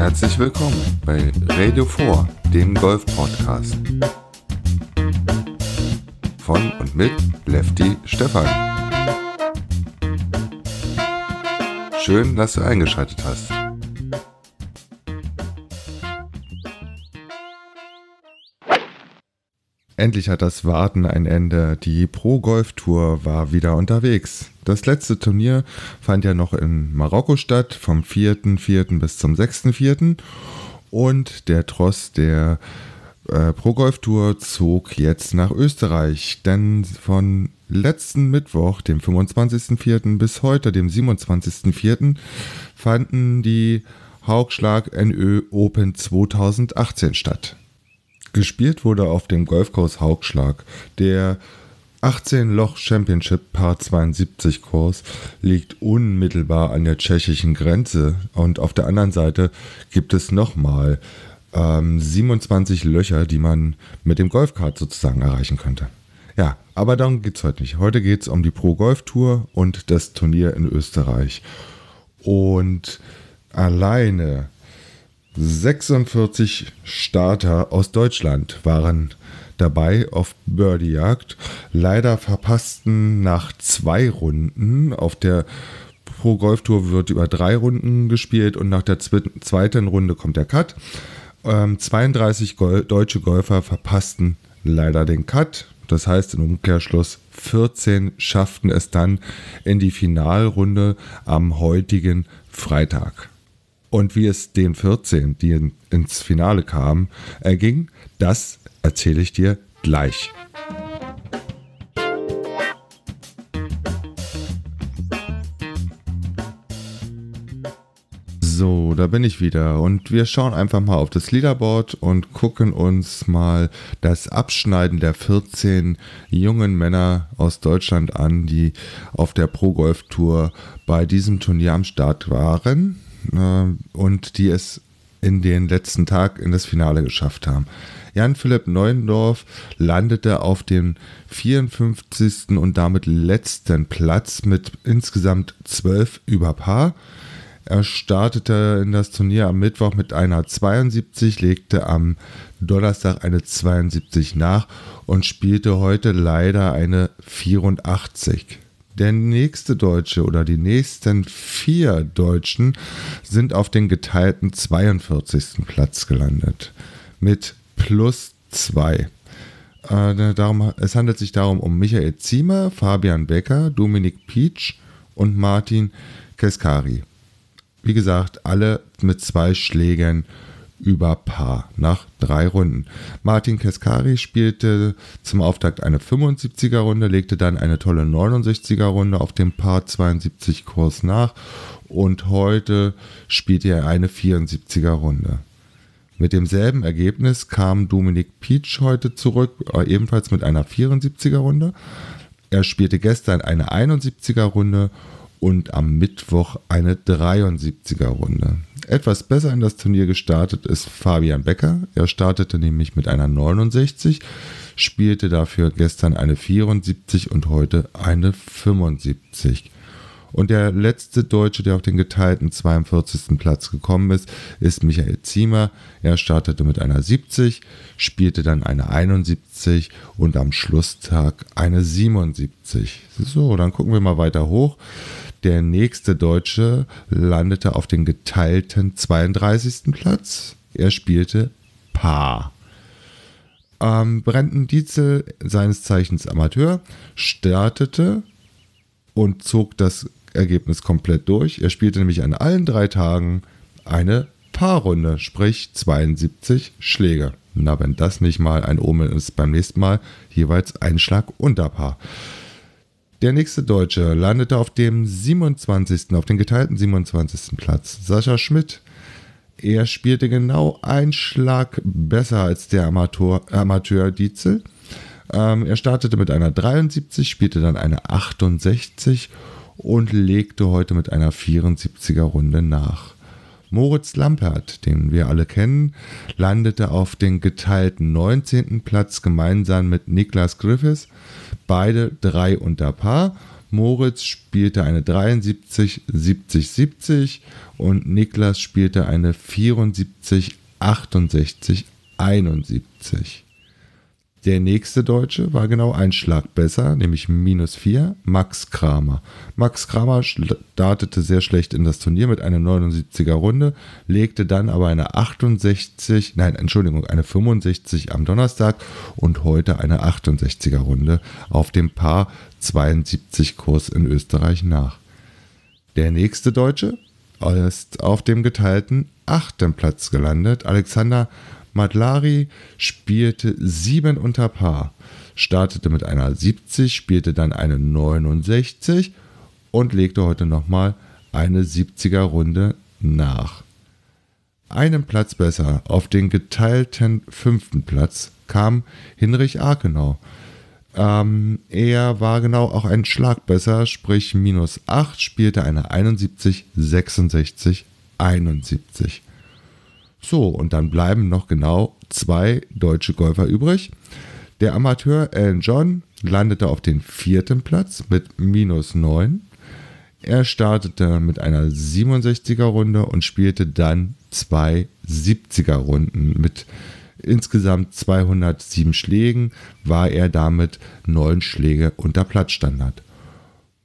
Herzlich willkommen bei Radio 4, dem Golf-Podcast. Von und mit Lefty Stefan. Schön, dass du eingeschaltet hast. Endlich hat das Warten ein Ende. Die Pro Golf Tour war wieder unterwegs. Das letzte Turnier fand ja noch in Marokko statt, vom 4.4. bis zum 6.4. Und der Tross der äh, Pro Golf Tour zog jetzt nach Österreich, denn von letzten Mittwoch, dem 25.04. bis heute, dem 27.04. fanden die Haugschlag NÖ Open 2018 statt. Gespielt wurde auf dem Golfkurs Haugschlag. Der 18-Loch Championship Par 72 Kurs liegt unmittelbar an der tschechischen Grenze und auf der anderen Seite gibt es nochmal ähm, 27 Löcher, die man mit dem Golfkart sozusagen erreichen könnte. Ja, aber darum geht es heute nicht. Heute geht es um die Pro Golf Tour und das Turnier in Österreich. Und alleine 46 Starter aus Deutschland waren dabei auf Birdie-Jagd. Leider verpassten nach zwei Runden auf der Pro Golf Tour wird über drei Runden gespielt und nach der zweiten Runde kommt der Cut. Ähm, 32 Gol deutsche Golfer verpassten leider den Cut. Das heißt im Umkehrschluss 14 schafften es dann in die Finalrunde am heutigen Freitag. Und wie es den 14, die in, ins Finale kamen, erging, das erzähle ich dir gleich. So, da bin ich wieder und wir schauen einfach mal auf das Leaderboard und gucken uns mal das Abschneiden der 14 jungen Männer aus Deutschland an, die auf der Pro Golf Tour bei diesem Turnier am Start waren äh, und die es in den letzten Tag in das Finale geschafft haben. Jan-Philipp Neuendorf landete auf dem 54. und damit letzten Platz mit insgesamt 12 über Paar. Er startete in das Turnier am Mittwoch mit einer 72, legte am Donnerstag eine 72 nach und spielte heute leider eine 84. Der nächste Deutsche oder die nächsten vier Deutschen sind auf den geteilten 42. Platz gelandet. Mit plus zwei. Äh, darum, es handelt sich darum um Michael Ziemer, Fabian Becker, Dominik Pietsch und Martin Keskari. Wie gesagt, alle mit zwei Schlägern über Paar nach drei Runden. Martin Keskari spielte zum Auftakt eine 75er Runde, legte dann eine tolle 69er Runde auf dem Paar 72 Kurs nach und heute spielte er eine 74er Runde. Mit demselben Ergebnis kam Dominik Pietsch heute zurück, äh, ebenfalls mit einer 74er Runde. Er spielte gestern eine 71er Runde und am Mittwoch eine 73er Runde. Etwas besser in das Turnier gestartet ist Fabian Becker. Er startete nämlich mit einer 69, spielte dafür gestern eine 74 und heute eine 75. Und der letzte Deutsche, der auf den geteilten 42. Platz gekommen ist, ist Michael Ziemer. Er startete mit einer 70, spielte dann eine 71 und am Schlusstag eine 77. So, dann gucken wir mal weiter hoch. Der nächste Deutsche landete auf den geteilten 32. Platz. Er spielte Paar. Ähm, Brandon Dietzel, seines Zeichens Amateur, startete und zog das Ergebnis komplett durch. Er spielte nämlich an allen drei Tagen eine Paarrunde, sprich 72 Schläge. Na, wenn das nicht mal ein Omen ist, beim nächsten Mal jeweils ein Schlag unter Paar. Der nächste Deutsche landete auf dem 27., auf den geteilten 27. Platz. Sascha Schmidt. Er spielte genau einen Schlag besser als der Amateur, Amateur Dietzel. Ähm, er startete mit einer 73, spielte dann eine 68 und legte heute mit einer 74er Runde nach. Moritz Lampert, den wir alle kennen, landete auf den geteilten 19. Platz gemeinsam mit Niklas Griffiths, beide drei unter Paar. Moritz spielte eine 73, 70, 70 und Niklas spielte eine 74, 68, 71. Der nächste Deutsche war genau ein Schlag besser, nämlich minus 4, Max Kramer. Max Kramer startete sehr schlecht in das Turnier mit einer 79er Runde, legte dann aber eine 68, nein, Entschuldigung, eine 65 am Donnerstag und heute eine 68er Runde auf dem Paar 72 Kurs in Österreich nach. Der nächste Deutsche ist auf dem geteilten achten Platz gelandet, Alexander Madlari spielte 7 unter Paar, startete mit einer 70, spielte dann eine 69 und legte heute nochmal eine 70er Runde nach. Einen Platz besser, auf den geteilten fünften Platz, kam Hinrich Arkenau. Ähm, er war genau auch ein Schlag besser, sprich minus 8, spielte eine 71, 66, 71. So, und dann bleiben noch genau zwei deutsche Golfer übrig. Der Amateur Alan John landete auf den vierten Platz mit minus 9. Er startete mit einer 67er Runde und spielte dann zwei 70er Runden. Mit insgesamt 207 Schlägen war er damit neun Schläge unter Platzstandard.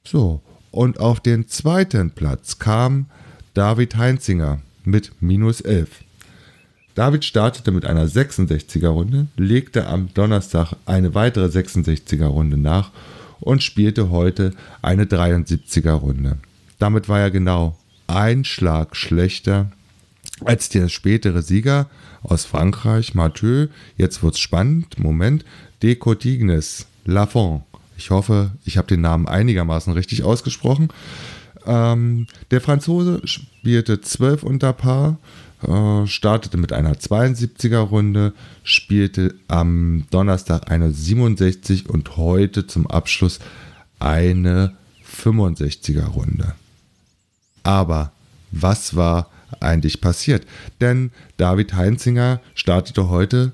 So, und auf den zweiten Platz kam David Heinzinger mit minus 11. David startete mit einer 66er Runde, legte am Donnerstag eine weitere 66er Runde nach und spielte heute eine 73er Runde. Damit war er genau ein Schlag schlechter als der spätere Sieger aus Frankreich, Mathieu. Jetzt wird's spannend. Moment. De Cotignes, Lafont. Ich hoffe, ich habe den Namen einigermaßen richtig ausgesprochen. Ähm, der Franzose spielte 12 unter Paar, äh, startete mit einer 72er Runde, spielte am Donnerstag eine 67 und heute zum Abschluss eine 65er Runde. Aber was war eigentlich passiert? Denn David Heinzinger startete heute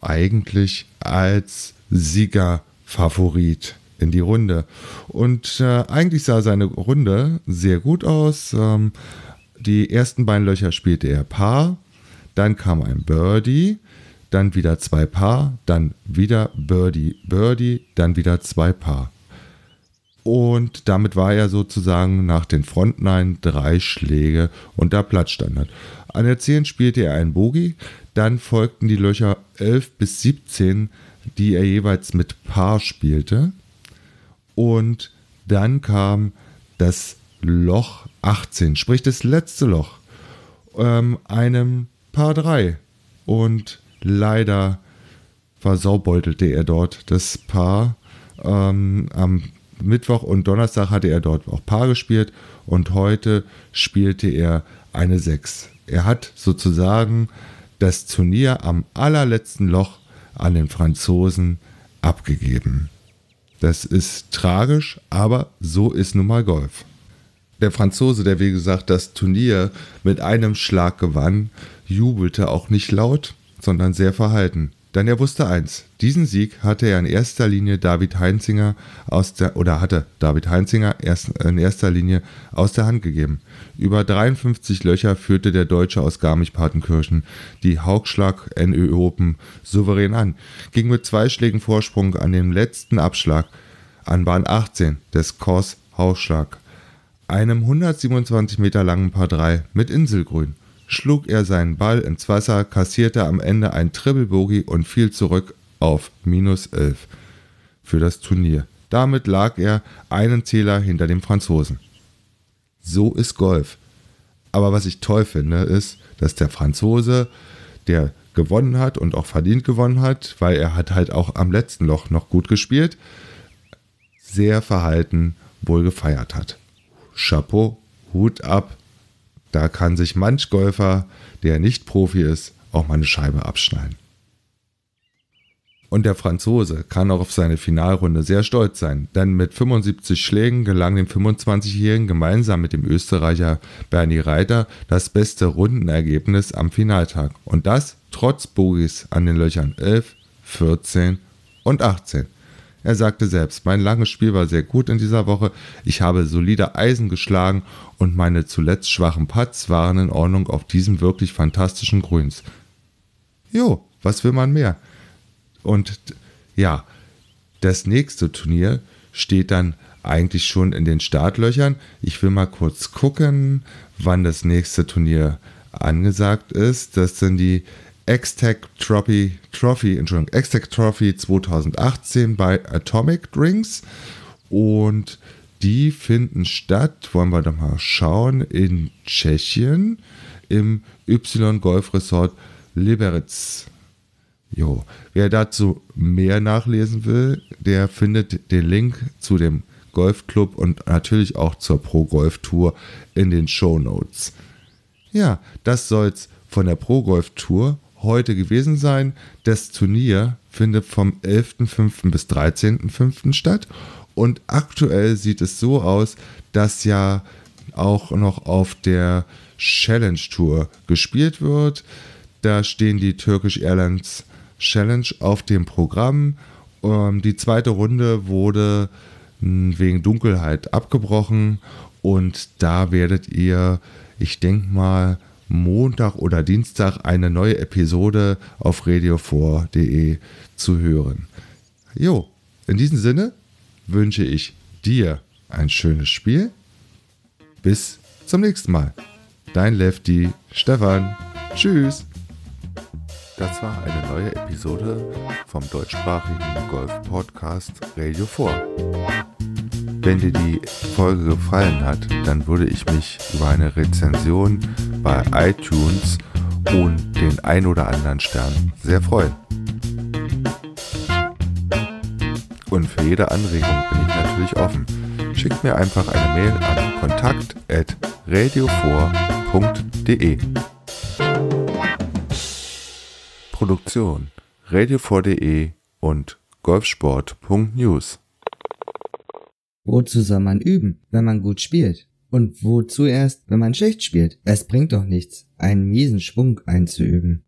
eigentlich als Siegerfavorit in die Runde. Und äh, eigentlich sah seine Runde sehr gut aus. Ähm, die ersten beiden Löcher spielte er Paar, dann kam ein Birdie, dann wieder zwei Paar, dann wieder Birdie, Birdie, dann wieder zwei Paar. Und damit war er sozusagen nach den Frontnine drei Schläge unter Platzstandard. An der 10 spielte er einen Bogie, dann folgten die Löcher 11 bis 17, die er jeweils mit Paar spielte. Und dann kam das Loch 18, sprich das letzte Loch, ähm, einem Paar 3. Und leider versaubeutelte er dort das Paar. Ähm, am Mittwoch und Donnerstag hatte er dort auch Paar gespielt und heute spielte er eine 6. Er hat sozusagen das Turnier am allerletzten Loch an den Franzosen abgegeben. Das ist tragisch, aber so ist nun mal Golf der Franzose, der wie gesagt das Turnier mit einem Schlag gewann, jubelte auch nicht laut, sondern sehr verhalten. Denn er wusste eins, diesen Sieg hatte er in erster Linie David Heinzinger aus der, oder hatte David Heinzinger erst in erster Linie aus der Hand gegeben. Über 53 Löcher führte der Deutsche aus Garmisch-Partenkirchen die Haugschlag NÖ Open souverän an, ging mit zwei Schlägen Vorsprung an den letzten Abschlag an Bahn 18 des Kurs Haugschlag einem 127 Meter langen Par 3 mit Inselgrün schlug er seinen Ball ins Wasser, kassierte am Ende ein Triple Bogey und fiel zurück auf minus 11 für das Turnier. Damit lag er einen Zähler hinter dem Franzosen. So ist Golf. Aber was ich toll finde, ist, dass der Franzose, der gewonnen hat und auch verdient gewonnen hat, weil er hat halt auch am letzten Loch noch gut gespielt, sehr verhalten wohl gefeiert hat. Chapeau, Hut ab. Da kann sich manch Golfer, der nicht Profi ist, auch mal eine Scheibe abschneiden. Und der Franzose kann auch auf seine Finalrunde sehr stolz sein, denn mit 75 Schlägen gelang dem 25-Jährigen gemeinsam mit dem Österreicher Bernie Reiter das beste Rundenergebnis am Finaltag. Und das trotz Bogies an den Löchern 11, 14 und 18. Er sagte selbst, mein langes Spiel war sehr gut in dieser Woche. Ich habe solide Eisen geschlagen und meine zuletzt schwachen Putts waren in Ordnung auf diesem wirklich fantastischen Grüns. Jo, was will man mehr? Und ja, das nächste Turnier steht dann eigentlich schon in den Startlöchern. Ich will mal kurz gucken, wann das nächste Turnier angesagt ist. Das sind die X-Tech Trophy, Trophy, Entschuldigung, X-Tech Trophy 2018 bei Atomic Drinks. Und die finden statt, wollen wir doch mal schauen, in Tschechien im Y Golf Resort Liberec. Jo, wer dazu mehr nachlesen will, der findet den Link zu dem Golfclub und natürlich auch zur Pro Golf Tour in den Show Notes. Ja, das soll's von der Pro Golf Tour heute gewesen sein. Das Turnier findet vom 11.05. bis 13.05. statt und aktuell sieht es so aus, dass ja auch noch auf der Challenge Tour gespielt wird. Da stehen die Turkish Airlines Challenge auf dem Programm. Ähm, die zweite Runde wurde hm, wegen Dunkelheit abgebrochen und da werdet ihr, ich denke mal, Montag oder Dienstag eine neue Episode auf radio4.de zu hören. Jo, in diesem Sinne wünsche ich dir ein schönes Spiel. Bis zum nächsten Mal. Dein Lefty Stefan. Tschüss. Das war eine neue Episode vom deutschsprachigen Golf-Podcast Radio 4. Wenn dir die Folge gefallen hat, dann würde ich mich über eine Rezension bei iTunes und den ein oder anderen Stern sehr freuen. Und für jede Anregung bin ich natürlich offen. Schickt mir einfach eine Mail an kontakt.radio4.de. Produktion radio4.de und golfsport.news. Wozu soll man üben, wenn man gut spielt? Und wozu erst, wenn man schlecht spielt? Es bringt doch nichts, einen miesen Schwung einzuüben.